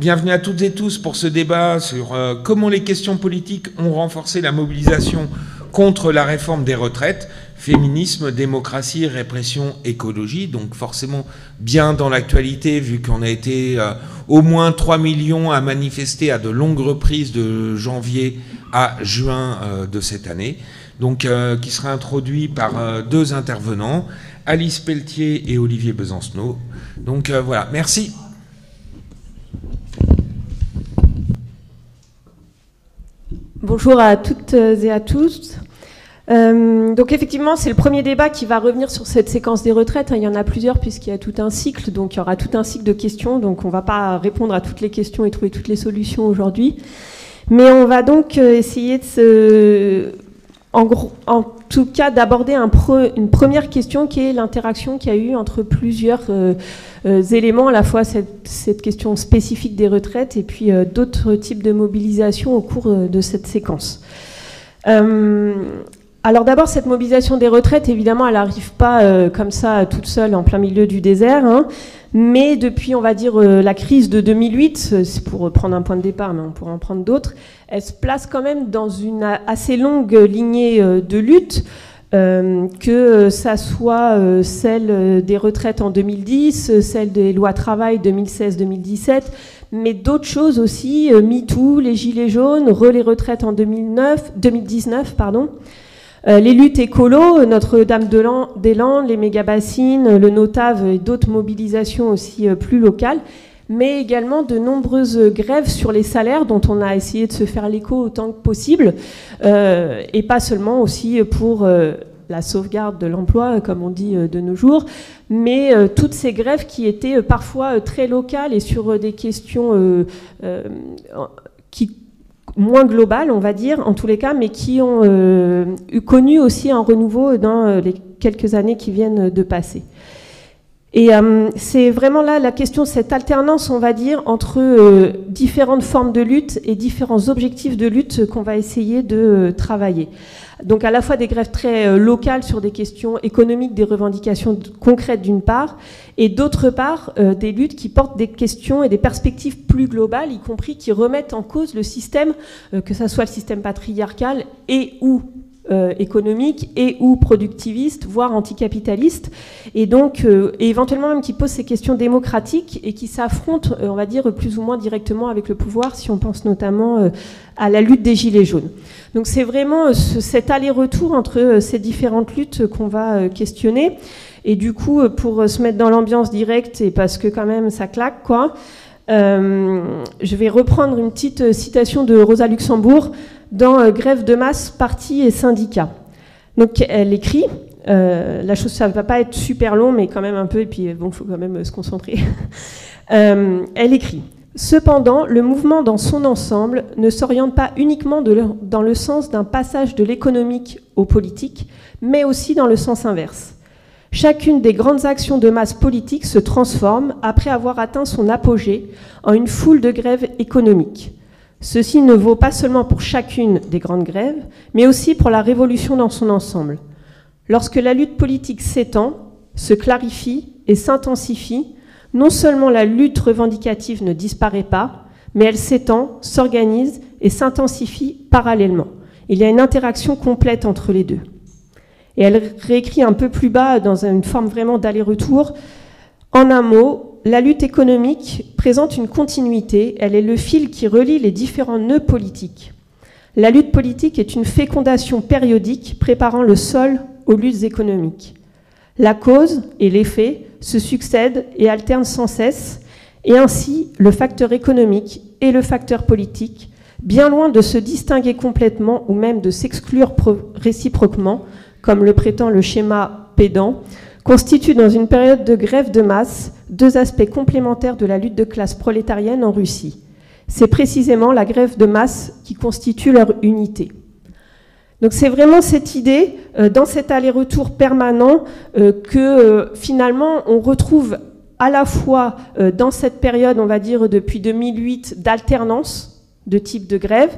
Bienvenue à toutes et tous pour ce débat sur euh, comment les questions politiques ont renforcé la mobilisation contre la réforme des retraites. Féminisme, démocratie, répression, écologie. Donc forcément bien dans l'actualité vu qu'on a été euh, au moins 3 millions à manifester à de longues reprises de janvier à juin euh, de cette année. Donc qui sera introduit par deux intervenants, Alice Pelletier et Olivier Besancenot. Donc voilà, merci. Bonjour à toutes et à tous. Euh, donc effectivement, c'est le premier débat qui va revenir sur cette séquence des retraites. Il y en a plusieurs puisqu'il y a tout un cycle, donc il y aura tout un cycle de questions. Donc on ne va pas répondre à toutes les questions et trouver toutes les solutions aujourd'hui. Mais on va donc euh, essayer de se en, tout cas d'aborder un une première question qui est l'interaction qu'il y a eu entre plusieurs euh, euh, éléments, à la fois cette, cette, question spécifique des retraites et puis euh, d'autres types de mobilisation au cours de cette séquence. alors d'abord, cette mobilisation des retraites, évidemment, elle n'arrive pas comme ça toute seule en plein milieu du désert. Hein. Mais depuis, on va dire, euh, la crise de 2008, euh, c'est pour prendre un point de départ, mais on pourra en prendre d'autres, elle se place quand même dans une assez longue lignée euh, de lutte, que ça soit celle des retraites en 2010, celle des lois travail 2016-2017, mais d'autres choses aussi, MeToo, les Gilets jaunes, relais retraites en 2009, 2019, pardon. Euh, les luttes écolo, Notre-Dame-des-Landes, les méga-bassines, le Notave et d'autres mobilisations aussi euh, plus locales, mais également de nombreuses grèves sur les salaires dont on a essayé de se faire l'écho autant que possible, euh, et pas seulement aussi pour la sauvegarde de l'emploi, comme on dit de nos jours, mais toutes ces grèves qui étaient parfois très locales et sur des questions qui moins globales, on va dire, en tous les cas, mais qui ont euh, eu connu aussi un renouveau dans euh, les quelques années qui viennent de passer. Et euh, c'est vraiment là la question, cette alternance, on va dire, entre différentes formes de lutte et différents objectifs de lutte qu'on va essayer de travailler. Donc à la fois des grèves très euh, locales sur des questions économiques, des revendications concrètes d'une part, et d'autre part euh, des luttes qui portent des questions et des perspectives plus globales, y compris qui remettent en cause le système, euh, que ce soit le système patriarcal et ou économique et ou productiviste, voire anticapitaliste, et donc éventuellement même qui pose ces questions démocratiques et qui s'affrontent, on va dire, plus ou moins directement avec le pouvoir, si on pense notamment à la lutte des Gilets jaunes. Donc c'est vraiment euh, cet aller-retour entre euh, ces différentes luttes qu'on va euh, questionner. Et du coup, pour se mettre dans l'ambiance directe, et parce que quand même ça claque, quoi, je vais reprendre une petite citation de Rosa Luxembourg dans Grève de masse, parti et syndicats. Donc elle écrit, la chose ça ne va pas être super long, mais quand même un peu, et puis bon, il faut quand même se concentrer. elle écrit Cependant, le mouvement dans son ensemble ne s'oriente pas uniquement dans le sens d'un passage de l'économique au politique, mais aussi dans le sens inverse. Chacune des grandes actions de masse politique se transforme, après avoir atteint son apogée, en une foule de grèves économiques. Ceci ne vaut pas seulement pour chacune des grandes grèves, mais aussi pour la révolution dans son ensemble. Lorsque la lutte politique s'étend, se clarifie et s'intensifie, non seulement la lutte revendicative ne disparaît pas, mais elle s'étend, s'organise et s'intensifie parallèlement. Il y a une interaction complète entre les deux. Et elle réécrit un peu plus bas, dans une forme vraiment d'aller-retour, en un mot, la lutte économique présente une continuité, elle est le fil qui relie les différents nœuds politiques. La lutte politique est une fécondation périodique préparant le sol aux luttes économiques. La cause et l'effet se succèdent et alternent sans cesse, et ainsi le facteur économique et le facteur politique, bien loin de se distinguer complètement ou même de s'exclure réciproquement, comme le prétend le schéma pédant, constituent dans une période de grève de masse deux aspects complémentaires de la lutte de classe prolétarienne en Russie. C'est précisément la grève de masse qui constitue leur unité. Donc c'est vraiment cette idée, euh, dans cet aller-retour permanent, euh, que euh, finalement on retrouve à la fois dans cette période, on va dire depuis 2008, d'alternance de type de grève,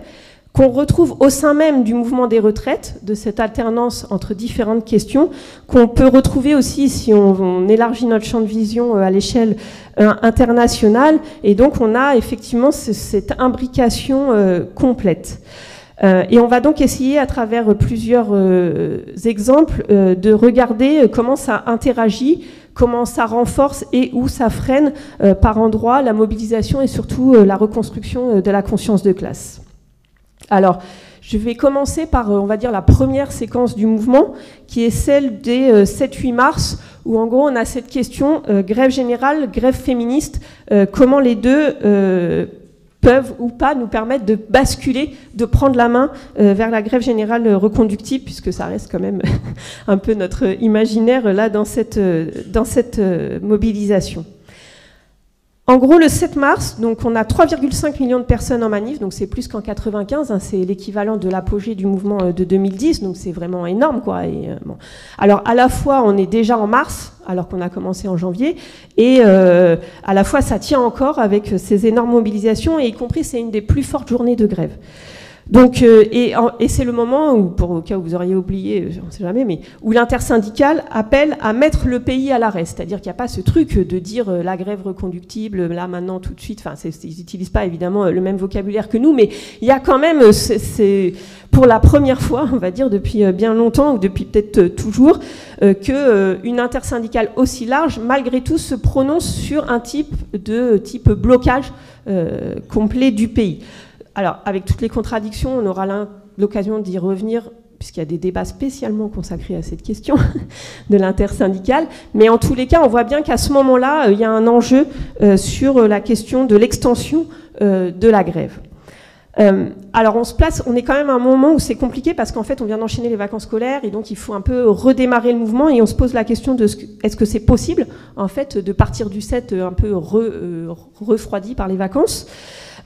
qu'on retrouve au sein même du mouvement des retraites, de cette alternance entre différentes questions, qu'on peut retrouver aussi si on, élargit notre champ de vision à l'échelle internationale, et donc on a effectivement cette imbrication complète. Euh, et on va donc essayer à travers plusieurs euh, exemples euh, de regarder comment ça interagit, comment ça renforce et où ça freine par endroits la mobilisation et surtout la reconstruction de la conscience de classe. Alors, je vais commencer par, on va dire, la première séquence du mouvement, qui est celle des 7-8 mars, où en gros on a cette question, grève générale, grève féministe, comment les deux peuvent ou pas nous permettre de basculer, de prendre la main euh, vers la grève générale reconductible, puisque ça reste quand même un peu notre imaginaire là dans cette, euh, euh, mobilisation. En gros, le 7 mars, donc on a 3,5 millions de personnes en manif, donc c'est plus qu'en 95, hein, c'est l'équivalent de l'apogée du mouvement euh, de 2010, donc c'est vraiment énorme, quoi. Euh. Alors à la fois, on est déjà en mars, alors qu'on a commencé en janvier, et euh, à la fois, ça tient encore avec ces énormes mobilisations, et y compris, c'est une des plus fortes journées de grève. Donc, euh, et, c'est le moment où, pour au cas où vous auriez oublié, je ne sais jamais, mais où l'intersyndicale appelle à mettre le pays à l'arrêt. C'est-à-dire qu'il n'y a pas ce truc de dire euh, la grève reconductible, là, maintenant, tout de suite. Enfin, ils n'utilisent pas évidemment le même vocabulaire que nous, mais il y a quand même, euh, c'est pour la première fois, on va dire, depuis bien longtemps, ou depuis peut-être toujours, qu'une intersyndicale aussi large, malgré tout, se prononce sur un type de type blocage complet du pays. Alors, avec toutes les contradictions, on aura l'occasion d'y revenir puisqu'il y a des débats spécialement consacrés à cette question de l'intersyndicale. Mais en tous les cas, on voit bien qu'à ce moment-là, euh, il y a un enjeu euh, sur la question de l'extension euh, de la grève. alors on se place, on est quand même à un moment où c'est compliqué parce qu'en fait on vient d'enchaîner les vacances scolaires et donc il faut un peu redémarrer le mouvement et on se pose la question de est-ce que c'est possible en fait de partir du 7 un peu refroidi par les vacances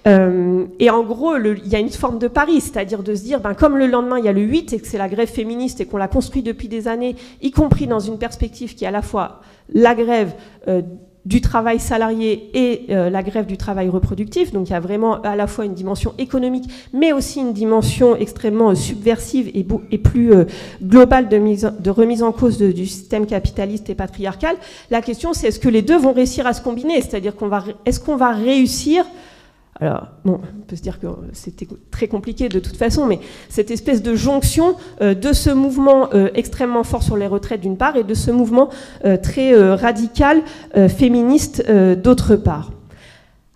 euh, et en gros, il y a une forme de pari, c'est-à-dire de se dire, ben, comme le lendemain, il y a le 8 et que c'est la grève féministe et qu'on l'a construit depuis des années, y compris dans une perspective qui est à la fois la grève euh, du travail salarié et euh, la grève du travail reproductif. Donc il y a vraiment à la fois une dimension économique, mais aussi une dimension extrêmement subversive et, plus globale de, remise en cause du système capitaliste et patriarcal. La question, c'est est-ce que les deux vont réussir à se combiner? C'est-à-dire qu'on va, est-ce qu'on va réussir alors, bon, on peut se dire que c'était très compliqué de toute façon, mais cette espèce de jonction euh, de ce mouvement euh, extrêmement fort sur les retraites d'une part et de ce mouvement euh, très radical féministe d'autre part.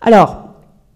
Alors,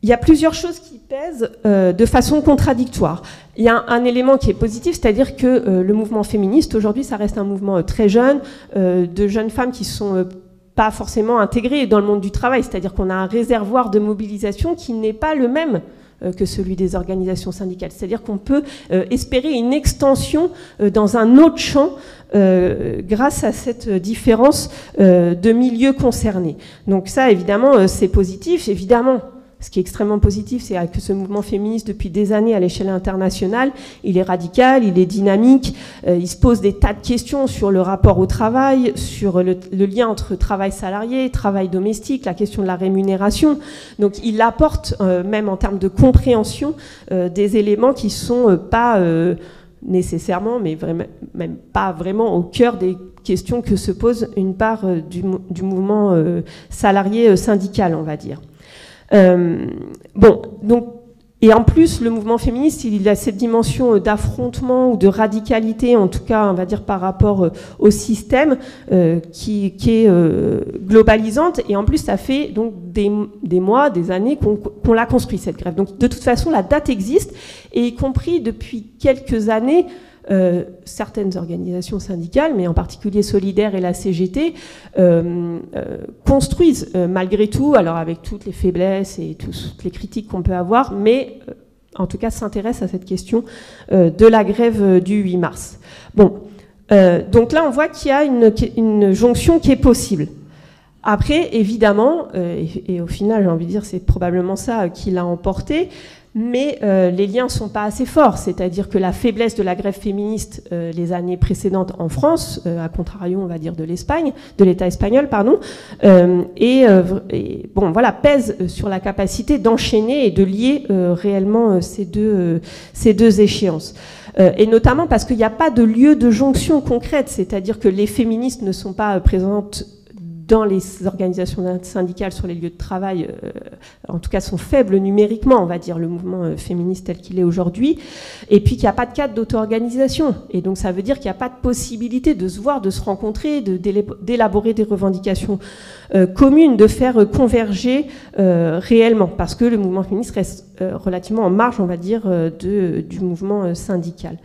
il y a plusieurs choses qui pèsent de façon contradictoire. Il y a un, un élément qui est positif, c'est-à-dire que le mouvement féministe, aujourd'hui, ça reste un mouvement très jeune, de jeunes femmes qui sont pas forcément intégré dans le monde du travail, c'est-à-dire qu'on a un réservoir de mobilisation qui n'est pas le même euh, que celui des organisations syndicales. C'est-à-dire qu'on peut euh, espérer une extension euh, dans un autre champ grâce à cette différence de milieux concernés. Donc ça, évidemment, c'est positif. Évidemment, ce qui est extrêmement positif, c'est que ce mouvement féministe, depuis des années à l'échelle internationale, il est radical, il est dynamique, euh, il se pose des tas de questions sur le rapport au travail, sur le, lien entre travail salarié, travail domestique, la question de la rémunération. Donc il apporte, euh, même en termes de compréhension, euh, des éléments qui sont pas nécessairement, mais vraiment, même pas vraiment au cœur des questions que se pose une part du mouvement salarié syndical, on va dire. Euh, bon, donc et en plus, le mouvement féministe, il a cette dimension d'affrontement ou de radicalité, en tout cas, on va dire par rapport euh, au système, euh, qui, est globalisante. Et en plus, ça fait donc des, mois, des années qu'on l'a construit cette grève. Donc, de toute façon, la date existe, et y compris depuis quelques années, euh, certaines organisations syndicales, mais en particulier Solidaire et la CGT, euh, euh, construisent malgré tout, alors avec toutes les faiblesses et toutes les critiques qu'on peut avoir, mais en tout cas s'intéressent à cette question de la grève du 8 mars. Bon, donc là on voit qu'il y a une, jonction qui est possible. Après, évidemment, et, et, au final j'ai envie de dire c'est probablement ça qui l'a emporté, mais euh, les liens ne sont pas assez forts, c'est-à-dire que la faiblesse de la grève féministe euh, les années précédentes en France, euh, à contrario, on va dire, de l'Espagne, de l'État espagnol, pardon, et, bon, voilà, pèse sur la capacité d'enchaîner et de lier réellement ces deux, ces deux échéances. et notamment parce qu'il n'y a pas de lieu de jonction concrète, c'est-à-dire que les féministes ne sont pas présentes dans les organisations syndicales sur les lieux de travail, euh, en tout cas, sont faibles numériquement, on va dire, le mouvement euh, féministe tel qu'il est aujourd'hui, et puis qu'il n'y a pas de cadre d'auto-organisation. Et donc ça veut dire qu'il n'y a pas de possibilité de se voir, de se rencontrer, d'élaborer des revendications euh, communes, de faire converger réellement, parce que le mouvement féministe reste relativement en marge, on va dire, de, du mouvement syndical.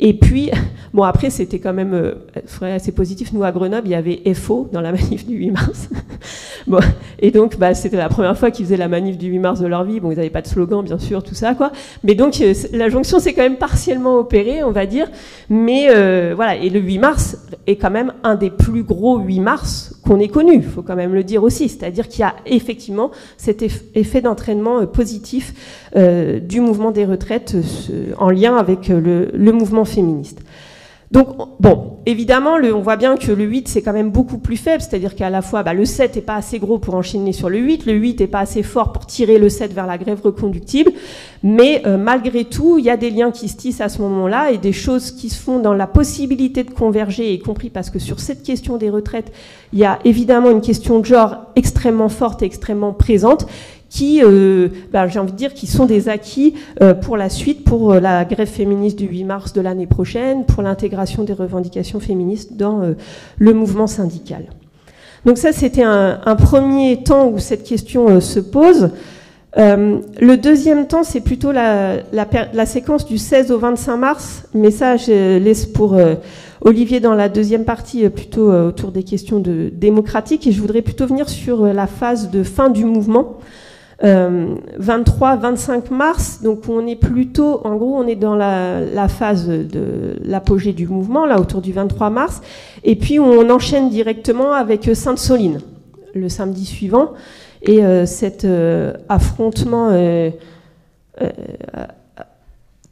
Et puis, bon, après, c'était quand même euh, assez positif. Nous, à Grenoble, il y avait FO dans la manif du 8 mars. bon, et donc, bah, c'était la première fois qu'ils faisaient la manif du 8 mars de leur vie. Bon, ils n'avaient pas de slogan, bien sûr, tout ça, quoi. Mais donc, euh, la jonction s'est quand même partiellement opérée, on va dire. Mais euh, voilà, et le 8 mars est quand même un des plus gros 8 mars qu'on ait connu, il faut quand même le dire aussi. C'est-à-dire qu'il y a effectivement cet effet d'entraînement positif du mouvement des retraites en lien avec le mouvement féministe. Donc, bon, évidemment, on voit bien que le 8, c'est quand même beaucoup plus faible, c'est-à-dire qu'à la fois, bah, le 7 n'est pas assez gros pour enchaîner sur le 8, le 8 n'est pas assez fort pour tirer le 7 vers la grève reconductible, mais euh, malgré tout, il y a des liens qui se tissent à ce moment-là et des choses qui se font dans la possibilité de converger, y compris parce que sur cette question des retraites, il y a évidemment une question de genre extrêmement forte et extrêmement présente, qui, euh, bah, j'ai envie de dire, qui sont des acquis euh, pour la suite, pour euh, la grève féministe du 8 mars de l'année prochaine, pour l'intégration des revendications féministes dans le mouvement syndical. Donc ça, c'était un, premier temps où cette question se pose. le deuxième temps, c'est plutôt la, la, séquence du 16 au 25 mars, mais ça, je laisse pour Olivier dans la deuxième partie, plutôt autour des questions de démocratiques, et je voudrais plutôt venir sur la phase de fin du mouvement. 23-25 euh, mars, donc on est plutôt, en gros, on est dans la, phase de l'apogée du mouvement, là autour du 23 mars, et puis on enchaîne directement avec Sainte-Soline, le samedi suivant, et euh, cet euh, affrontement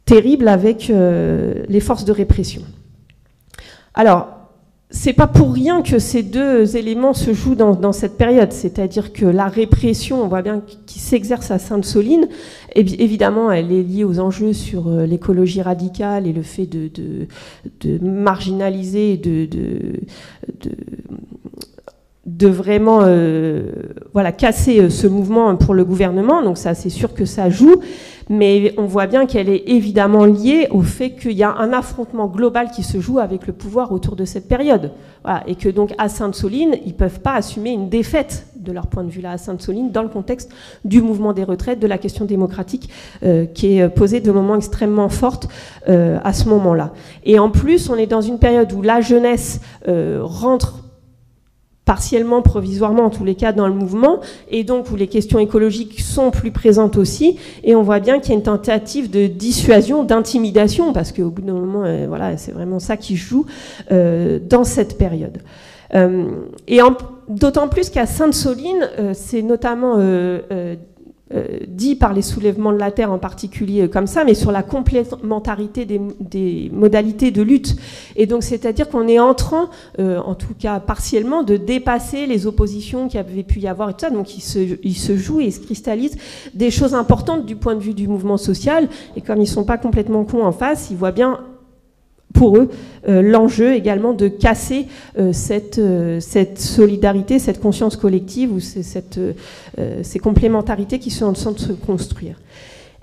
terrible avec les forces de répression. Alors, c'est pas pour rien que ces deux éléments se jouent dans, cette période, c'est-à-dire que la répression, on voit bien, qui s'exerce à Sainte-Soline, évidemment, elle est liée aux enjeux sur euh, l'écologie radicale et le fait de, marginaliser, de, vraiment euh, voilà, casser euh, ce mouvement pour le gouvernement. Donc ça, c'est sûr que ça joue mais on voit bien qu'elle est évidemment liée au fait qu'il y a un affrontement global qui se joue avec le pouvoir autour de cette période. et que donc à Sainte-Soline, ils ne peuvent pas assumer une défaite de leur point de vue là à Sainte-Soline dans le contexte du mouvement des retraites, de la question démocratique euh, qui est posée de moments extrêmement forte euh, à ce moment-là. Et en plus, on est dans une période où la jeunesse euh, rentre partiellement, provisoirement en tous les cas dans le mouvement, et donc où les questions écologiques sont plus présentes aussi, et on voit bien qu'il y a une tentative de dissuasion, d'intimidation, parce qu'au bout d'un moment, euh, voilà, c'est vraiment ça qui joue euh, dans cette période. Euh, et d'autant plus qu'à Sainte-Soline, c'est notamment euh, dit par les soulèvements de la terre en particulier comme ça, mais sur la complémentarité des, modalités de lutte. Et donc, c'est-à-dire qu'on est en train, euh, en tout cas partiellement, de dépasser les oppositions qui avaient pu y avoir et tout ça. Donc, il se, il se joue et il se cristallise des choses importantes du point de vue du mouvement social. Et comme ils sont pas complètement cons en face, ils voient bien pour eux euh, l'enjeu également de casser euh, cette, euh, cette solidarité, cette conscience collective ou cette, ces complémentarités qui sont en train de se construire.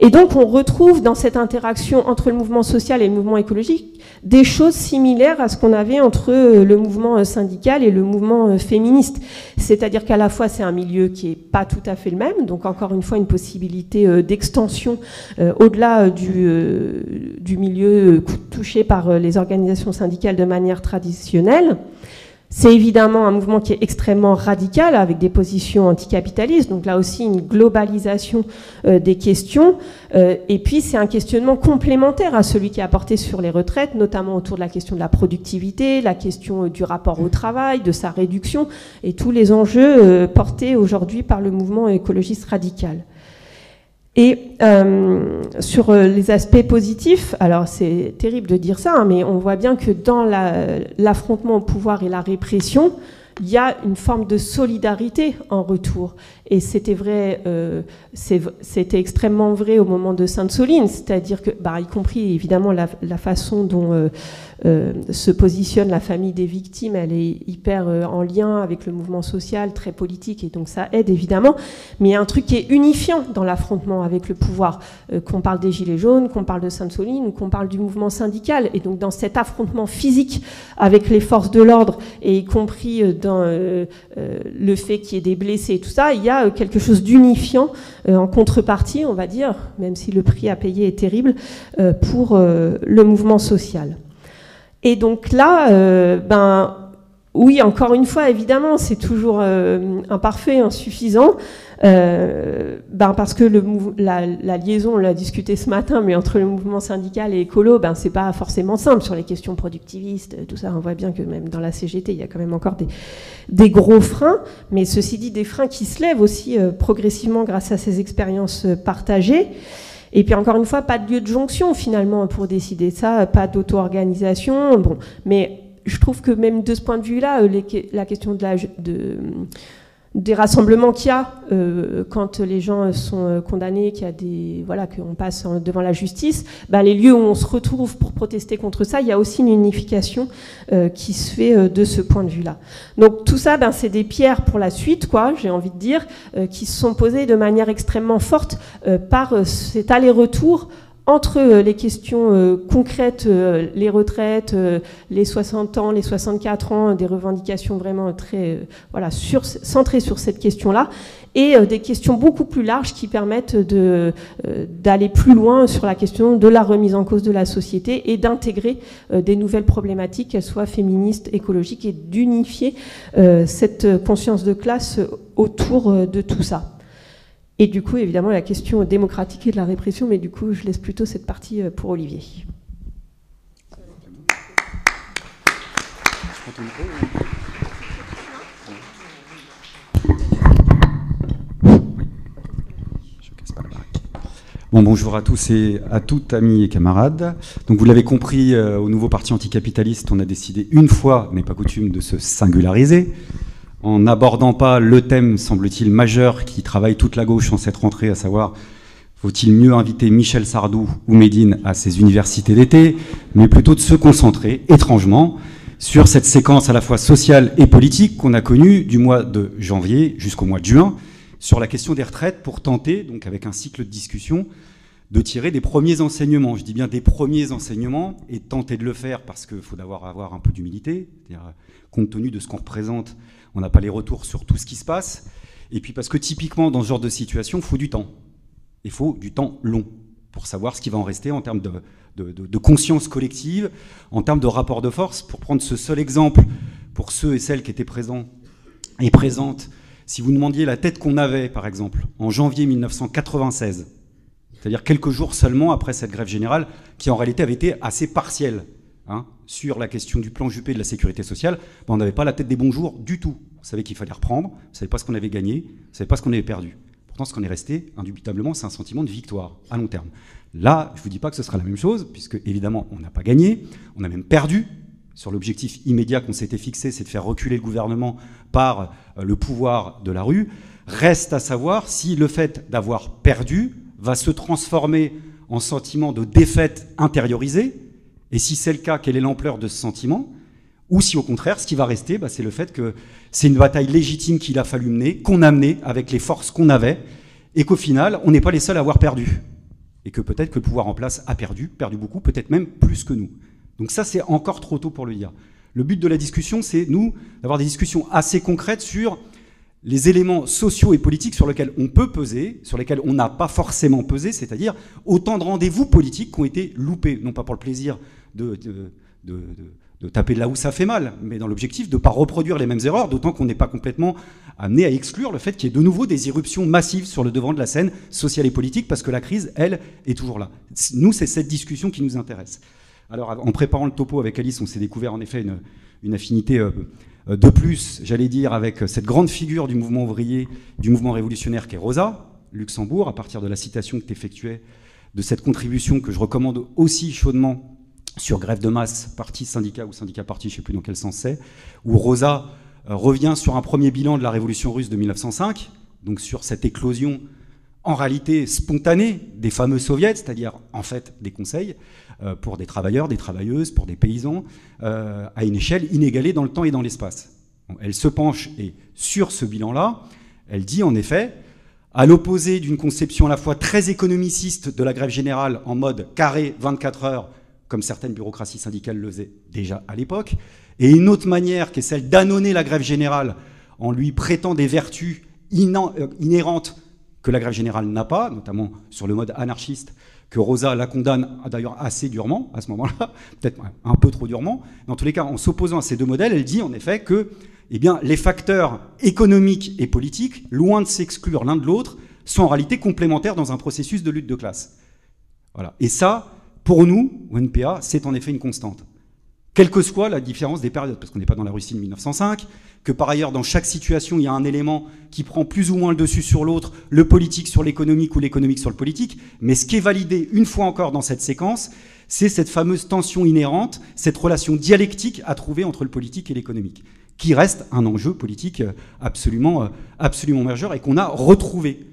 Et donc on retrouve dans cette interaction entre le mouvement social et le mouvement écologique des choses similaires à ce qu'on avait entre euh, le mouvement euh, syndical et le mouvement euh, féministe. C'est-à-dire qu'à la fois c'est un milieu qui n'est pas tout à fait le même, donc encore une fois une possibilité d'extension au-delà du, du milieu touché par les organisations syndicales de manière traditionnelle. C'est évidemment un mouvement qui est extrêmement radical, avec des positions anticapitalistes, donc là aussi une globalisation euh, des questions. Euh, et puis c'est un questionnement complémentaire à celui qui est apporté sur les retraites, notamment autour de la question de la productivité, la question euh, du rapport au travail, de sa réduction, et tous les enjeux portés aujourd'hui par le mouvement écologiste radical. Et euh, sur euh, les aspects positifs, alors c'est terrible de dire ça, hein, mais on voit bien que dans l'affrontement au pouvoir et la répression, il y a une forme de solidarité en retour. Et c'était vrai, euh, c'était extrêmement vrai au moment de Sainte-Soline, c'est-à-dire que, bah, y compris évidemment la, façon dont euh, euh, se positionne la famille des victimes, elle est hyper en lien avec le mouvement social, très politique, et donc ça aide évidemment. Mais il y a un truc qui est unifiant dans l'affrontement avec le pouvoir, qu'on parle des Gilets jaunes, qu'on parle de Sainte-Soline qu'on parle du mouvement syndical. Et donc dans cet affrontement physique avec les forces de l'ordre, et y compris dans le fait qu'il y ait des blessés et tout ça, il y a euh, quelque chose d'unifiant euh, en contrepartie, on va dire, même si le prix à payer est terrible, euh, pour le mouvement social. Et donc là, ben, oui, encore une fois, évidemment, c'est toujours imparfait, insuffisant. Euh, ben parce que la, liaison, on l'a discuté ce matin, mais entre le mouvement syndical et écolo, ben c'est pas forcément simple sur les questions productivistes, tout ça. On voit bien que même dans la CGT, il y a quand même encore des, des gros freins, mais ceci dit, des freins qui se lèvent aussi euh, progressivement grâce à ces expériences euh, partagées. Et puis encore une fois, pas de lieu de jonction finalement pour décider ça, pas d'auto-organisation. Bon, mais je trouve que même de ce point de vue-là, la question de la, de, des rassemblements qu'il y a euh, quand les gens sont euh, condamnés, qu'il y a des voilà qu'on passe devant la justice, ben, les lieux où on se retrouve pour protester contre ça, il y a aussi une unification euh, qui se fait de ce point de vue-là. Donc tout ça, ben, c'est des pierres pour la suite, quoi, j'ai envie de dire, qui se sont posées de manière extrêmement forte par cet aller-retour entre euh, les questions euh, concrètes, euh, les retraites, les 60 ans, les 64 ans, des revendications vraiment très voilà, centrées sur cette question-là, et des questions beaucoup plus larges qui permettent d'aller plus loin sur la question de la remise en cause de la société et d'intégrer des nouvelles problématiques, qu'elles soient féministes, écologiques, et d'unifier cette conscience de classe autour de tout ça. Et du coup, évidemment, la question démocratique et de la répression, mais du coup, je laisse plutôt cette partie euh, pour Olivier. Bon, bonjour à tous et à toutes, amis et camarades. Donc, vous l'avez compris, euh, au nouveau parti anticapitaliste, on a décidé une fois, mais pas coutume, de se singulariser en n'abordant pas le thème, semble-t-il, majeur qui travaille toute la gauche en cette rentrée, à savoir faut-il mieux inviter Michel Sardou ou Médine à ses universités d'été, mais plutôt de se concentrer, étrangement, sur cette séquence à la fois sociale et politique qu'on a connue du mois de janvier jusqu'au mois de juin, sur la question des retraites, pour tenter, donc avec un cycle de discussion, de tirer des premiers enseignements. Je dis bien des premiers enseignements, et tenter de le faire parce qu'il faut d'abord avoir un peu d'humilité, compte tenu de ce qu'on représente on n'a pas les retours sur tout ce qui se passe. Et puis parce que typiquement, dans ce genre de situation, il faut du temps. Il faut du temps long pour savoir ce qui va en rester en termes de, conscience collective, en termes de rapport de force. Pour prendre ce seul exemple, pour ceux et celles qui étaient présents et présentes, si vous demandiez la tête qu'on avait, par exemple, en janvier 1996, c'est-à-dire quelques jours seulement après cette grève générale, qui en réalité avait été assez partielle, Hein, sur la question du plan Juppé de la sécurité sociale, ben, on n'avait pas la tête des bons jours du tout. On savait qu'il fallait reprendre, on ne savait pas ce qu'on avait gagné, on ne savait pas ce qu'on avait perdu. Pourtant, ce qu'on est resté, indubitablement, c'est un sentiment de victoire à long terme. Là, je ne vous dis pas que ce sera la même chose, puisque évidemment, on n'a pas gagné, on a même perdu sur l'objectif immédiat qu'on s'était fixé, c'est de faire reculer le gouvernement par euh, le pouvoir de la rue. Reste à savoir si le fait d'avoir perdu va se transformer en sentiment de défaite intériorisée, et si c'est le cas, quelle est l'ampleur de ce sentiment? Ou si au contraire, ce qui va rester, bah, c'est le fait que c'est une bataille légitime qu'il a fallu mener, qu'on a menée avec les forces qu'on avait, et qu'au final, on n'est pas les seuls à avoir perdu. Et que peut-être que le pouvoir en place a perdu, perdu beaucoup, peut-être même plus que nous. Donc ça, c'est encore trop tôt pour le dire. Le but de la discussion, c'est, nous, d'avoir des discussions assez concrètes sur les éléments sociaux et politiques sur lesquels on peut peser, sur lesquels on n'a pas forcément pesé, c'est-à-dire autant de rendez-vous politiques qui ont été loupés, non pas pour le plaisir de, de, taper là où ça fait mal, mais dans l'objectif de ne pas reproduire les mêmes erreurs, d'autant qu'on n'est pas complètement amené à exclure le fait qu'il y ait de nouveau des irruptions massives sur le devant de la scène sociale et politique, parce que la crise, elle, est toujours là. Nous, c'est cette discussion qui nous intéresse. Alors, en préparant le topo avec Alice, on s'est découvert en effet une, affinité euh, de plus, j'allais dire, avec cette grande figure du mouvement ouvrier, du mouvement révolutionnaire qui est Rosa, Luxembourg, à partir de la citation que tu effectuais de cette contribution que je recommande aussi chaudement sur grève de masse, parti syndicat ou syndicat parti, je ne sais plus dans quel sens c'est, où Rosa euh, revient sur un premier bilan de la révolution russe de 1905, donc sur cette éclosion en réalité spontanée des fameux soviets, c'est-à-dire en fait des conseils euh, pour des travailleurs, des travailleuses, pour des paysans, euh, à une échelle inégalée dans le temps et dans l'espace. elle se penche et sur ce bilan-là, elle dit en effet, à l'opposé d'une conception à la fois très économiciste de la grève générale en mode carré 24 heures, comme certaines bureaucraties syndicales le faisaient déjà à l'époque, et une autre manière qui est celle d'annonner la grève générale en lui prêtant des vertus euh, inhérentes que la grève générale n'a pas, notamment sur le mode anarchiste, que Rosa la condamne d'ailleurs assez durement à ce moment-là, peut-être un peu trop durement. Dans tous les cas, en s'opposant à ces deux modèles, elle dit en effet que eh les facteurs économiques et politiques, loin de s'exclure l'un de l'autre, sont en réalité complémentaires dans un processus de lutte de classe. Voilà. Et ça, pour nous, au NPA, c'est en effet une constante. Quelle que soit la différence des périodes, parce qu'on n'est pas dans la Russie de 1905, que par ailleurs, dans chaque situation, il y a un élément qui prend plus ou moins le dessus sur l'autre, le politique sur l'économique ou l'économique sur le politique, mais ce qui est validé une fois encore dans cette séquence, c'est cette fameuse tension inhérente, cette relation dialectique à trouver entre le politique et l'économique qui reste un enjeu politique euh, absolument, euh, absolument majeur et qu'on a retrouvé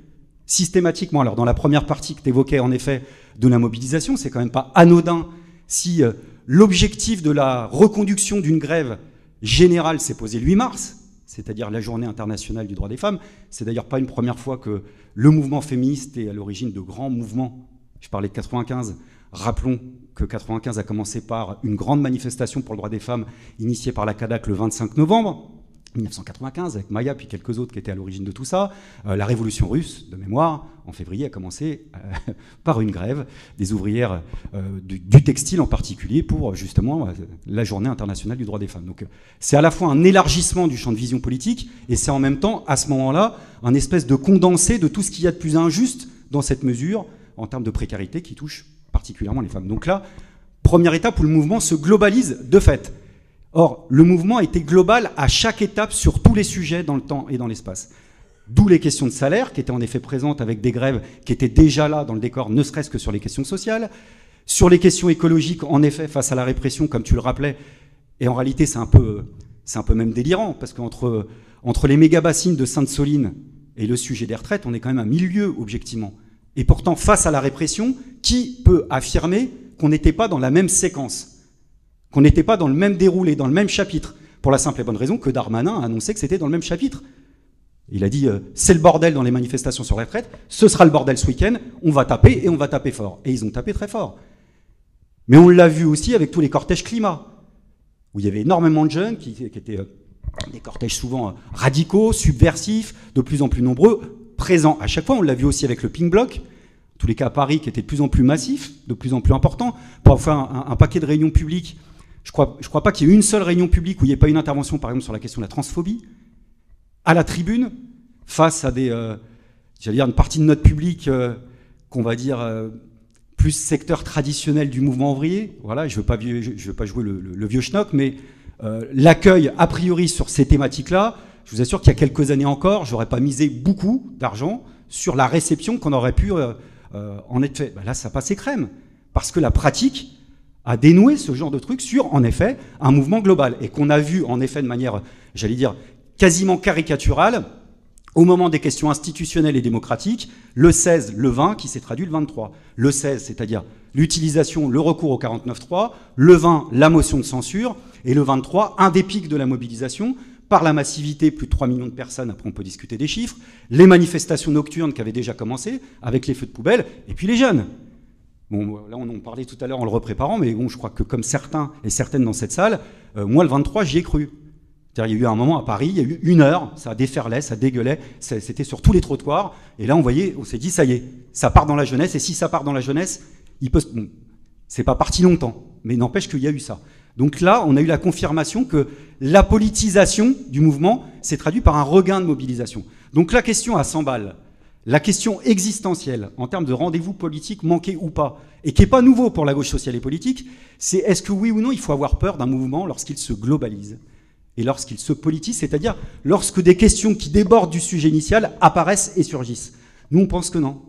systématiquement. Alors dans la première partie que tu évoquais en effet de la mobilisation, c'est quand même pas anodin si euh, l'objectif de la reconduction d'une grève générale s'est posé le 8 mars, c'est-à-dire la journée internationale du droit des femmes. C'est d'ailleurs pas une première fois que le mouvement féministe est à l'origine de grands mouvements. Je parlais de 95. Rappelons que 95 a commencé par une grande manifestation pour le droit des femmes initiée par la CADAC le 25 novembre 1995 avec Maya puis quelques autres qui étaient à l'origine de tout ça. Euh, la révolution russe, de mémoire, en février a commencé euh, par une grève des ouvrières euh, du, textile en particulier pour justement la journée internationale du droit des femmes. Donc c'est à la fois un élargissement du champ de vision politique et c'est en même temps à ce moment-là un espèce de condensé de tout ce qu'il y a de plus injuste dans cette mesure en termes de précarité qui touche particulièrement les femmes. Donc là, première étape où le mouvement se globalise de fait. Or, le mouvement été global à chaque étape sur tous les sujets dans le temps et dans l'espace. D'où les questions de salaire, qui étaient en effet présentes avec des grèves qui étaient déjà là dans le décor, ne serait-ce que sur les questions sociales. Sur les questions écologiques, en effet, face à la répression, comme tu le rappelais, et en réalité c'est un peu, c'est un peu même délirant, parce qu'entre entre les méga-bassines de Sainte-Soline et le sujet des retraites, on est quand même à milieu, objectivement. Et pourtant, face à la répression, qui peut affirmer qu'on n'était pas dans la même séquence Qu'on n'était pas dans le même déroulé, dans le même chapitre Pour la simple et bonne raison que Darmanin a annoncé que c'était dans le même chapitre. Il a dit euh, c'est le bordel dans les manifestations sur les retraites, ce sera le bordel ce week-end, on va taper et on va taper fort. Et ils ont tapé très fort. Mais on l'a vu aussi avec tous les cortèges climat, où il y avait énormément de jeunes qui, étaient euh, des cortèges souvent euh, radicaux, subversifs, de plus en plus nombreux, présent à chaque fois. On l'a vu aussi avec le ping block, en tous les cas à Paris, qui était de plus en plus massif, de plus en plus important. Pour faire un, paquet de réunions publiques, je ne crois, je crois pas qu'il y ait une seule réunion publique où il n'y ait pas une intervention, par exemple, sur la question de la transphobie, à la tribune, face à des, euh, j'allais dire, une partie de notre public euh, qu'on va dire euh, plus secteur traditionnel du mouvement ouvrier. Voilà, je ne veux, pas, jouer le, vieux schnock, mais l'accueil a priori sur ces thématiques-là, je vous assure qu'il y a quelques années encore, j'aurais pas misé beaucoup d'argent sur la réception qu'on aurait pu en être fait. Ben là, ça passait crème. Parce que la pratique a dénoué ce genre de truc sur, en effet, un mouvement global. Et qu'on a vu, en effet, de manière, j'allais dire, quasiment caricaturale, au moment des questions institutionnelles et démocratiques, le 16, le 20, qui s'est traduit le 23. Le 16, c'est-à-dire l'utilisation, le recours au 49.3, le 20, la motion de censure, et le 23, un des pics de la mobilisation, par la massivité, plus de 3 millions de personnes, après on peut discuter des chiffres, les manifestations nocturnes qui avaient déjà commencé, avec les feux de poubelle, et puis les jeunes. Bon, là on en parlait tout à l'heure en le repréparant, mais bon, je crois que comme certains et certaines dans cette salle, euh, moi le 23, j'y ai cru. Il y a eu un moment à Paris, il y a eu une heure, ça déferlait, ça dégueulait, c'était sur tous les trottoirs, et là on voyait, on s'est dit, ça y est, ça part dans la jeunesse, et si ça part dans la jeunesse, il peut... Bon, c'est pas parti longtemps, mais n'empêche qu'il y a eu ça. Donc là, on a eu la confirmation que la politisation du mouvement s'est traduite par un regain de mobilisation. Donc la question à 100 balles, la question existentielle en termes de rendez-vous politique manqué ou pas, et qui n'est pas nouveau pour la gauche sociale et politique, c'est est-ce que oui ou non il faut avoir peur d'un mouvement lorsqu'il se globalise et lorsqu'il se politise, c'est-à-dire lorsque des questions qui débordent du sujet initial apparaissent et surgissent. Nous, on pense que non.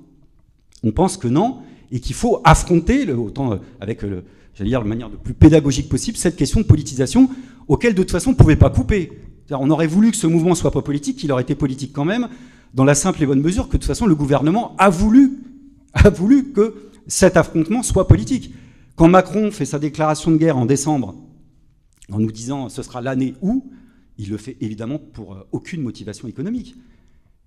On pense que non, et qu'il faut affronter, autant euh, avec, le, j'allais dire, de manière le plus pédagogique possible, cette question de politisation auquel, de toute façon, on ne pouvait pas couper. On aurait voulu que ce mouvement soit pas politique, qu'il aurait été politique quand même, dans la simple et bonne mesure que, de toute façon, le gouvernement a voulu, que cet affrontement soit politique. Quand Macron fait sa déclaration de guerre en décembre, en nous disant ce sera l'année où, il le fait évidemment pour euh, aucune motivation économique.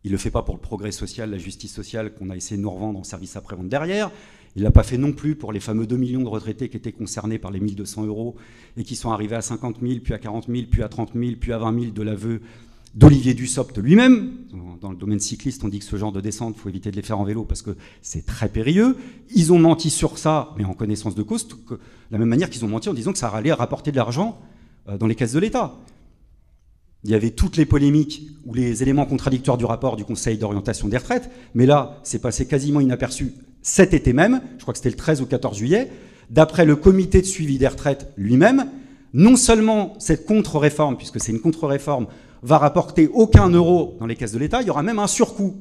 Il ne le fait pas pour le progrès social, la justice sociale qu'on a essayé de nous revendre en service après-vente derrière. Il ne l'a pas fait non plus pour les fameux 2 millions de retraités qui étaient concernés par les 1200 euros et qui sont arrivés à 50 000, puis à 40 000, puis à 30 000, puis à 20 000 de l'aveu d'Olivier Dussopt lui-même. Dans le domaine cycliste, on dit que ce genre de descente, il faut éviter de les faire en vélo parce que c'est très périlleux. Ils ont menti sur ça, mais en connaissance de cause, de la même manière qu'ils ont menti en disant que ça allait rapporter de l'argent euh, dans les caisses de l'État. Il y avait toutes les polémiques ou les éléments contradictoires du rapport du Conseil d'orientation des retraites, mais là, c'est passé quasiment inaperçu cet été même, je crois que c'était le 13 ou 14 juillet, d'après le comité de suivi des retraites lui-même, non seulement cette contre-réforme, puisque c'est une contre-réforme, va rapporter aucun euro dans les caisses de l'État, il y aura même un surcoût,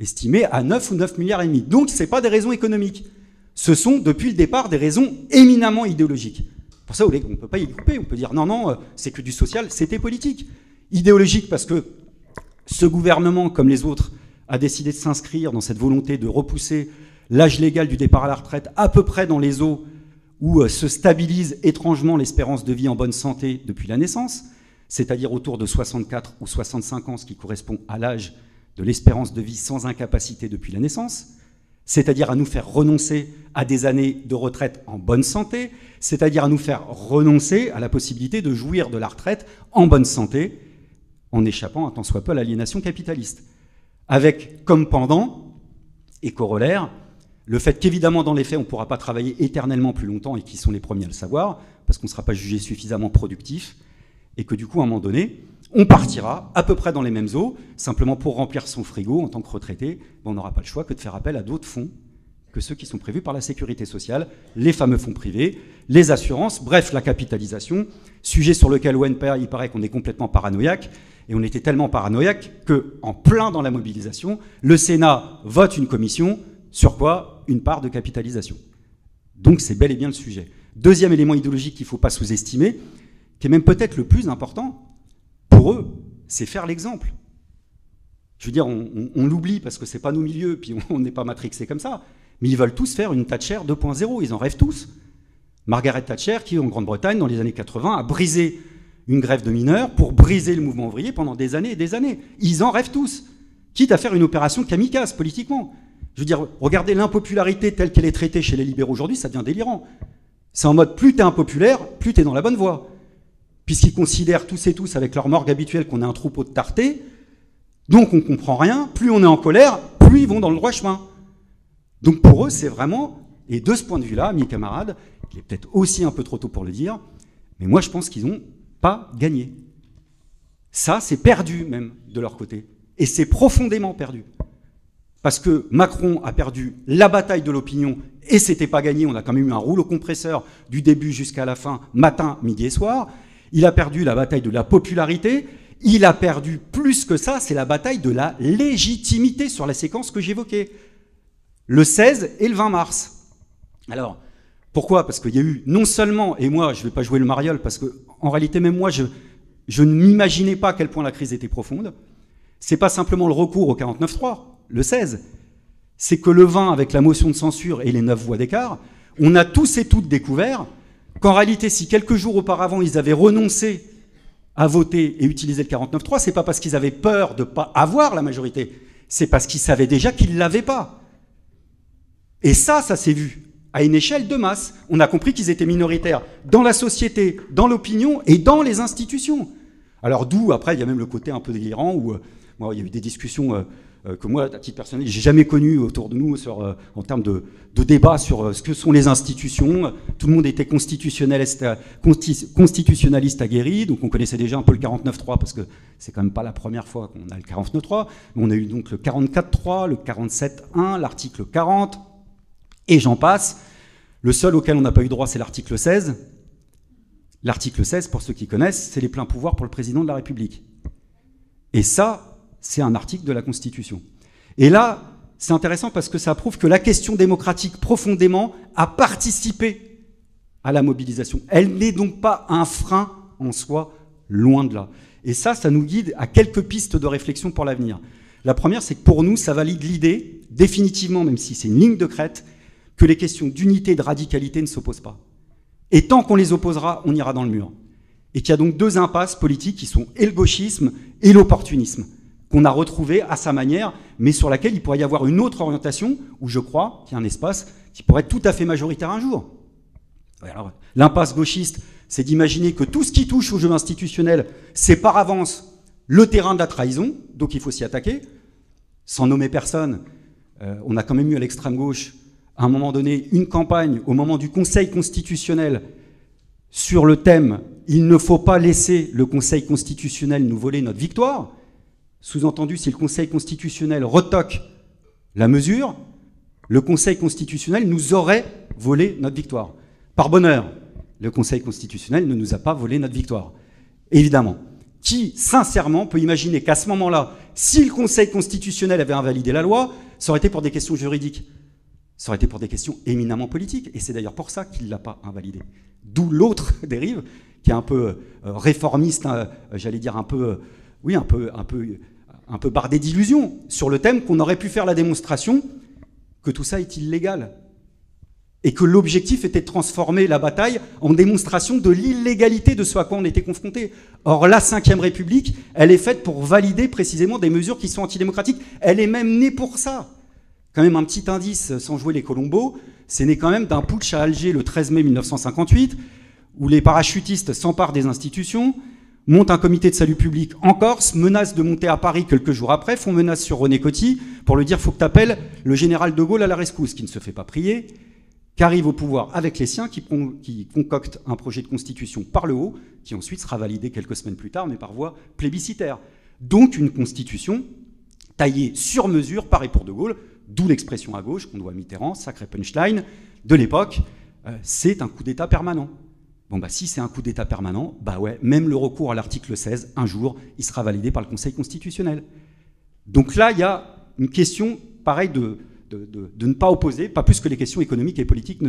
estimé à 9 ou 9 milliards et demi. Donc ce n'est pas des raisons économiques. Ce sont, depuis le départ, des raisons éminemment idéologiques. Pour ça, on ne peut pas y couper. On peut dire non, non, euh, c'est que du social, c'était politique. Idéologique parce que ce gouvernement, comme les autres, a décidé de s'inscrire dans cette volonté de repousser l'âge légal du départ à la retraite à peu près dans les eaux où euh, se stabilise étrangement l'espérance de vie en bonne santé depuis la naissance, c'est-à-dire autour de 64 ou 65 ans, ce qui correspond à l'âge de l'espérance de vie sans incapacité depuis la naissance c'est-à-dire à nous faire renoncer à des années de retraite en bonne santé, c'est-à-dire à nous faire renoncer à la possibilité de jouir de la retraite en bonne santé, en échappant un tant soit peu à l'aliénation capitaliste. Avec comme pendant et corollaire le fait qu'évidemment dans les faits on ne pourra pas travailler éternellement plus longtemps et qui sont les premiers à le savoir, parce qu'on ne sera pas jugé suffisamment productif, et que du coup à un moment donné, on partira à peu près dans les mêmes eaux, simplement pour remplir son frigo en tant que retraité, on n'aura pas le choix que de faire appel à d'autres fonds que ceux qui sont prévus par la sécurité sociale, les fameux fonds privés, les assurances, bref, la capitalisation, sujet sur lequel ONPA, il paraît qu'on est complètement paranoïaque, et on était tellement paranoïaque que, en plein dans la mobilisation, le Sénat vote une commission, sur quoi Une part de capitalisation. Donc c'est bel et bien le sujet. Deuxième élément idéologique qu'il ne faut pas sous-estimer, qui est même peut-être le plus important, pour eux, c'est faire l'exemple. Je veux dire, on, l'oublie parce que c'est pas nos milieux, puis on n'est pas matrixé comme ça. Mais ils veulent tous faire une Thatcher 2.0, ils en rêvent tous. Margaret Thatcher, qui en Grande-Bretagne, dans les années 80, a brisé une grève de mineurs pour briser le mouvement ouvrier pendant des années et des années. Ils en rêvent tous, quitte à faire une opération kamikaze politiquement. Je veux dire, regardez l'impopularité telle qu'elle est traitée chez les libéraux aujourd'hui, ça devient délirant. C'est en mode plus t'es impopulaire, plus t'es dans la bonne voie puisqu'ils considèrent tous et tous avec leur morgue habituelle qu'on est un troupeau de tartés, donc on comprend rien, plus on est en colère, plus ils vont dans le droit chemin. Donc pour eux, c'est vraiment, et de ce point de vue-là, mes camarades, qui est peut-être aussi un peu trop tôt pour le dire, mais moi je pense qu'ils n'ont pas gagné. Ça, c'est perdu même de leur côté. Et c'est profondément perdu. Parce que Macron a perdu la bataille de l'opinion et c'était pas gagné. On a quand même eu un rouleau compresseur du début jusqu'à la fin, matin, midi et soir. Il a perdu la bataille de la popularité. Il a perdu plus que ça, c'est la bataille de la légitimité sur la séquence que j'évoquais. Le 16 et le 20 mars. Alors, pourquoi? Parce qu'il y a eu non seulement, et moi je ne vais pas jouer le mariole, parce que en réalité même moi je, je ne m'imaginais pas à quel point la crise était profonde. C'est pas simplement le recours au 49-3, le 16. C'est que le 20, avec la motion de censure et les 9 voix d'écart, on a tous et toutes découvert qu'en réalité, si quelques jours auparavant, ils avaient renoncé à voter et utiliser le 49.3, c'est pas parce qu'ils avaient peur de pas avoir la majorité, c'est parce qu'ils savaient déjà qu'ils l'avaient pas. Et ça, ça s'est vu à une échelle de masse. On a compris qu'ils étaient minoritaires dans la société, dans l'opinion et dans les institutions. Alors d'où, après, il y a même le côté un peu délirant où euh, il y a eu des discussions euh, que moi, à titre personnel, j'ai jamais connu autour de nous euh, en termes de, de débat sur euh, ce que sont les institutions. Tout le monde était constitutionnaliste, constitutionnaliste aguerri, donc on connaissait déjà un peu le 49.3 parce que c'est quand même pas la première fois qu'on a le 49.3. On a eu donc le 44.3, le 47.1, l'article 40, et j'en passe. Le seul auquel on n'a pas eu droit, c'est l'article 16. L'article 16, pour ceux qui connaissent, c'est les pleins pouvoirs pour le président de la République. Et ça, c'est un article de la Constitution. Et là, c'est intéressant parce que ça prouve que la question démocratique profondément a participé à la mobilisation. Elle n'est donc pas un frein en soi, loin de là. Et ça, ça nous guide à quelques pistes de réflexion pour l'avenir. La première, c'est que pour nous, ça valide l'idée, définitivement, même si c'est une ligne de crête, que les questions d'unité et de radicalité ne s'opposent pas. Et tant qu'on les opposera, on ira dans le mur. Et qu'il y a donc deux impasses politiques qui sont et le gauchisme et l'opportunisme, qu'on a retrouvé à sa manière, mais sur laquelle il pourrait y avoir une autre orientation, où je crois qu'il y a un espace qui pourrait être tout à fait majoritaire un jour. L'impasse gauchiste, c'est d'imaginer que tout ce qui touche au jeu institutionnel, c'est par avance le terrain de la trahison, donc il faut s'y attaquer. Sans nommer personne, euh, on a quand même eu à l'extrême gauche, à un moment donné, une campagne au moment du Conseil constitutionnel sur le thème Il ne faut pas laisser le Conseil constitutionnel nous voler notre victoire. Sous-entendu, si le Conseil constitutionnel retoque la mesure, le Conseil constitutionnel nous aurait volé notre victoire. Par bonheur, le Conseil constitutionnel ne nous a pas volé notre victoire. Évidemment. Qui, sincèrement, peut imaginer qu'à ce moment-là, si le Conseil constitutionnel avait invalidé la loi, ça aurait été pour des questions juridiques. Ça aurait été pour des questions éminemment politiques. Et c'est d'ailleurs pour ça qu'il ne l'a pas invalidé. D'où l'autre dérive, qui est un peu euh, réformiste, hein, j'allais dire un peu, euh, oui, un peu, un peu, un peu bardé d'illusions, sur le thème qu'on aurait pu faire la démonstration que tout ça est illégal et que l'objectif était de transformer la bataille en démonstration de l'illégalité de ce à quoi on était confronté. Or, la Ve République, elle est faite pour valider précisément des mesures qui sont antidémocratiques. Elle est même née pour ça. Quand même un petit indice, sans jouer les Colombos, c'est né quand même d'un putsch à Alger le 13 mai 1958, où les parachutistes s'emparent des institutions, montent un comité de salut public en Corse, menacent de monter à Paris quelques jours après, font menace sur René Coty pour lui dire faut que tu appelles le général de Gaulle à la rescousse, qui ne se fait pas prier, qu'arrive au pouvoir avec les siens, qui, qui concocte un projet de constitution par le haut, qui ensuite sera validé quelques semaines plus tard, mais par voie plébiscitaire. Donc une constitution taillée sur mesure par et pour De Gaulle, d'où l'expression à gauche qu'on doit à Mitterrand, sacré punchline de l'époque, euh, c'est un coup d'État permanent. Bon bah si c'est un coup d'État permanent, bah ouais, même le recours à l'article 16, un jour, il sera validé par le Conseil constitutionnel. Donc là, il y a une question, pareille, de, ne pas opposer, pas plus que les questions économiques et politiques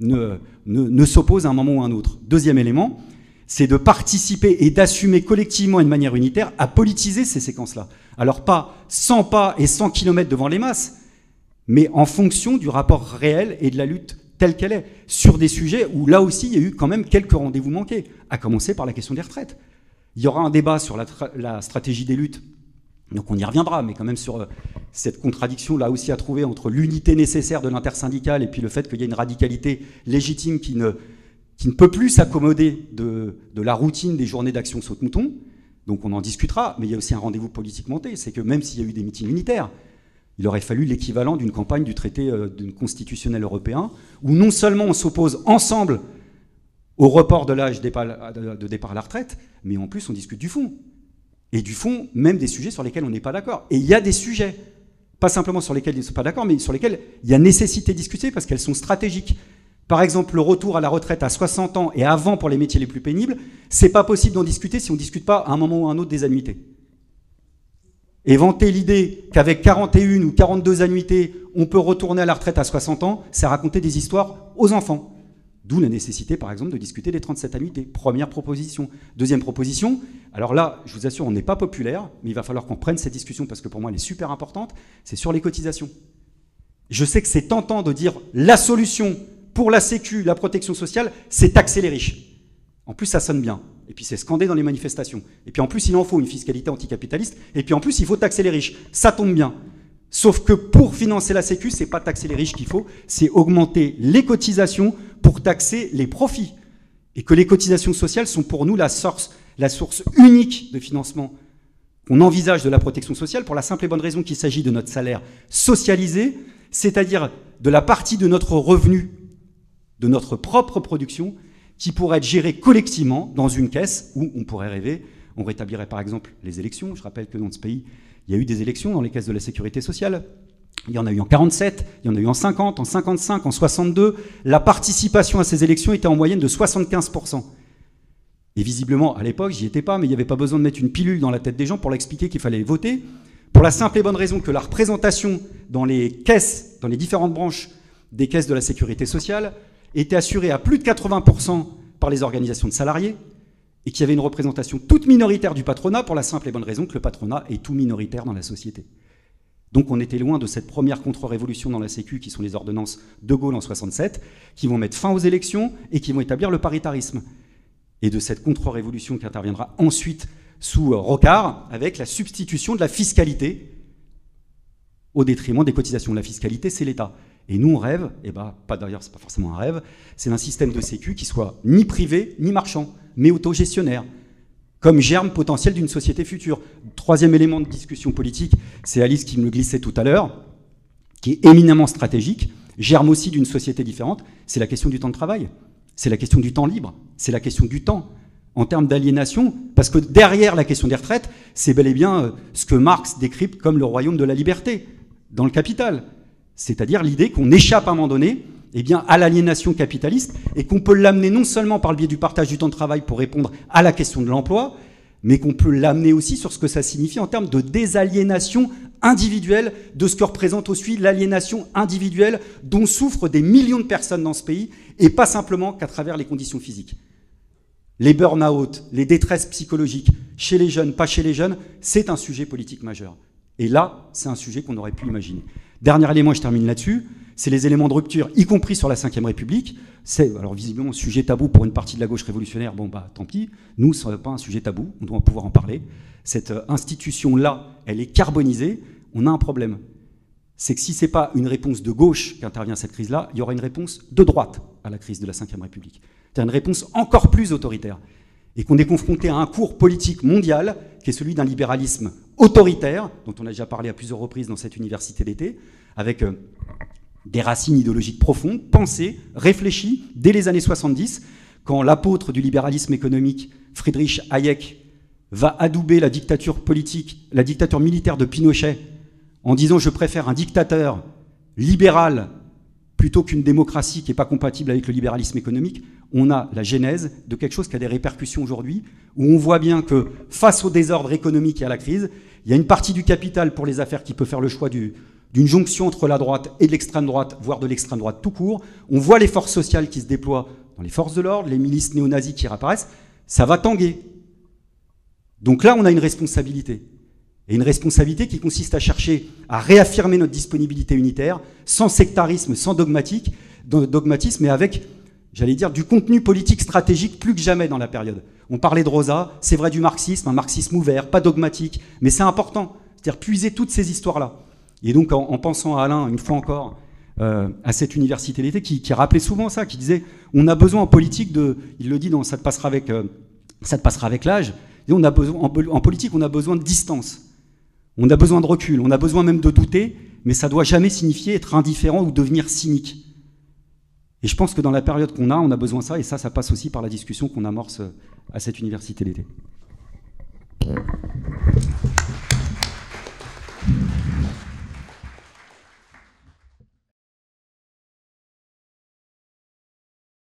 ne, s'opposent à un moment ou à un autre. Deuxième élément, c'est de participer et d'assumer collectivement et de manière unitaire à politiser ces séquences-là. Alors pas 100 pas et 100 kilomètres devant les masses, mais en fonction du rapport réel et de la lutte telle qu'elle est, sur des sujets où là aussi il y a eu quand même quelques rendez-vous manqués, à commencer par la question des retraites. Il y aura un débat sur la, stratégie des luttes donc on y reviendra, mais quand même sur euh, cette contradiction là aussi à trouver entre l'unité nécessaire de l'intersyndicale et puis le fait qu'il y a une radicalité légitime qui ne, qui ne peut plus s'accommoder de, de, la routine des journées d'action saute-mouton. Donc on en discutera, mais il y a aussi un rendez-vous politique monté, c'est que même s'il y a eu des meetings unitaires, il aurait fallu l'équivalent d'une campagne du traité euh, constitutionnel européen, où non seulement on s'oppose ensemble au report de l'âge de départ à la retraite, mais en plus on discute du fond et du fond, même des sujets sur lesquels on n'est pas d'accord. Et il y a des sujets, pas simplement sur lesquels ils ne sont pas d'accord, mais sur lesquels il y a nécessité de discuter parce qu'elles sont stratégiques. Par exemple, le retour à la retraite à 60 ans et avant pour les métiers les plus pénibles, c'est pas possible d'en discuter si on ne discute pas à un moment ou à un autre des annuités. Et vanter l'idée qu'avec 41 ou 42 annuités, on peut retourner à la retraite à 60 ans, c'est raconter des histoires aux enfants. D'où la nécessité, par exemple, de discuter des 37 annuités. Première proposition. Deuxième proposition, alors là, je vous assure, on n'est pas populaire, mais il va falloir qu'on prenne cette discussion parce que pour moi, elle est super importante, c'est sur les cotisations. Je sais que c'est tentant de dire la solution pour la Sécu, la protection sociale, c'est taxer les riches. En plus, ça sonne bien. Et puis c'est scandé dans les manifestations. Et puis en plus, il en faut une fiscalité anticapitaliste. Et puis en plus, il faut taxer les riches. Ça tombe bien. Sauf que pour financer la Sécu, c'est pas taxer les riches qu'il faut, c'est augmenter les cotisations pour taxer les profits. Et que les cotisations sociales sont pour nous la source, la source unique de financement qu'on envisage de la protection sociale pour la simple et bonne raison qu'il s'agit de notre salaire socialisé, c'est-à-dire de la partie de notre revenu, de notre propre production, qui pourrait être gérée collectivement dans une caisse où on pourrait rêver, on rétablirait par exemple les élections. Je rappelle que dans ce pays, il y a eu des élections dans les caisses de la sécurité sociale. Il y en a eu en 47, il y en a eu en 50, en 55, en 62. La participation à ces élections était en moyenne de 75%. Et visiblement, à l'époque, j'y étais pas, mais il n'y avait pas besoin de mettre une pilule dans la tête des gens pour l'expliquer qu'il fallait voter pour la simple et bonne raison que la représentation dans les caisses, dans les différentes branches des caisses de la sécurité sociale, était assurée à plus de 80% par les organisations de salariés, et qu'il y avait une représentation toute minoritaire du patronat pour la simple et bonne raison que le patronat est tout minoritaire dans la société. Donc on était loin de cette première contre-révolution dans la Sécu qui sont les ordonnances de Gaulle en 67, qui vont mettre fin aux élections et qui vont établir le paritarisme. Et de cette contre-révolution qui interviendra ensuite sous euh, Rocard avec la substitution de la fiscalité au détriment des cotisations. La fiscalité, c'est l'État. Et nous, on rêve, et bah, pas d'ailleurs, c'est pas forcément un rêve, c'est d'un système de sécu qui soit ni privé ni marchand, mais autogestionnaire, comme germe potentiel d'une société future. Troisième élément de discussion politique, c'est Alice qui me le glissait tout à l'heure, qui est éminemment stratégique, germe aussi d'une société différente, c'est la question du temps de travail, c'est la question du temps libre, c'est la question du temps en termes d'aliénation, parce que derrière la question des retraites, c'est bel et bien euh, ce que Marx décrypte comme le royaume de la liberté, dans le capital. C'est-à-dire l'idée qu'on échappe à un moment donné eh bien, à l'aliénation capitaliste et qu'on peut l'amener non seulement par le biais du partage du temps de travail pour répondre à la question de l'emploi, mais qu'on peut l'amener aussi sur ce que ça signifie en termes de désaliénation individuelle de ce que représente aussi l'aliénation individuelle dont souffrent des millions de personnes dans ce pays et pas simplement qu'à travers les conditions physiques. Les burn-out, les détresses psychologiques, chez les jeunes, pas chez les jeunes, c'est un sujet politique majeur. Et là, c'est un sujet qu'on aurait pu imaginer. Dernier élément, je termine là-dessus, c'est les éléments de rupture, y compris sur la Ve République. C'est, alors visiblement, un sujet tabou pour une partie de la gauche révolutionnaire, bon bah tant pis, nous, ce n'est pas un sujet tabou, on doit pouvoir en parler. Cette euh, institution-là, elle est carbonisée, on a un problème. C'est que si ce n'est pas une réponse de gauche qui intervient à cette crise-là, il y aura une réponse de droite à la crise de la Ve République. C'est une réponse encore plus autoritaire. Et qu'on est confronté à un cours politique mondial qui est celui d'un libéralisme autoritaire, dont on a déjà parlé à plusieurs reprises dans cette université d'été, avec euh, des racines idéologiques profondes, pensées, réfléchies, dès les années 70, quand l'apôtre du libéralisme économique, Friedrich Hayek, va adouber la dictature politique, la dictature militaire de Pinochet, en disant je préfère un dictateur libéral plutôt qu'une démocratie qui n'est pas compatible avec le libéralisme économique, on a la genèse de quelque chose qui a des répercussions aujourd'hui, où on voit bien que face au désordre économique et à la crise, il y a une partie du capital pour les affaires qui peut faire le choix d'une jonction entre la droite et l'extrême droite, voire de l'extrême droite tout court. On voit les forces sociales qui se déploient dans les forces de l'ordre, les milices néo-nazis qui réapparaissent. Ça va tanguer. Donc là, on a une responsabilité. Et une responsabilité qui consiste à chercher à réaffirmer notre disponibilité unitaire, sans sectarisme, sans dogmatisme, mais avec, j'allais dire, du contenu politique stratégique plus que jamais dans la période. On parlait de Rosa, c'est vrai du marxisme, un marxisme ouvert, pas dogmatique, mais c'est important. C'est-à-dire puiser toutes ces histoires-là. Et donc, en, pensant à Alain, une fois encore, euh, à cette université d'été, qui, rappelait souvent ça, qui disait on a besoin en politique de. Il le dit dans Ça te passera avec, euh, l'âge. On a besoin, en, politique, on a besoin de distance. On a besoin de recul. On a besoin même de douter, mais ça doit jamais signifier être indifférent ou devenir cynique. Et je pense que dans la période qu'on a, on a besoin de ça, et ça, ça passe aussi par la discussion qu'on amorce à cette université d'été.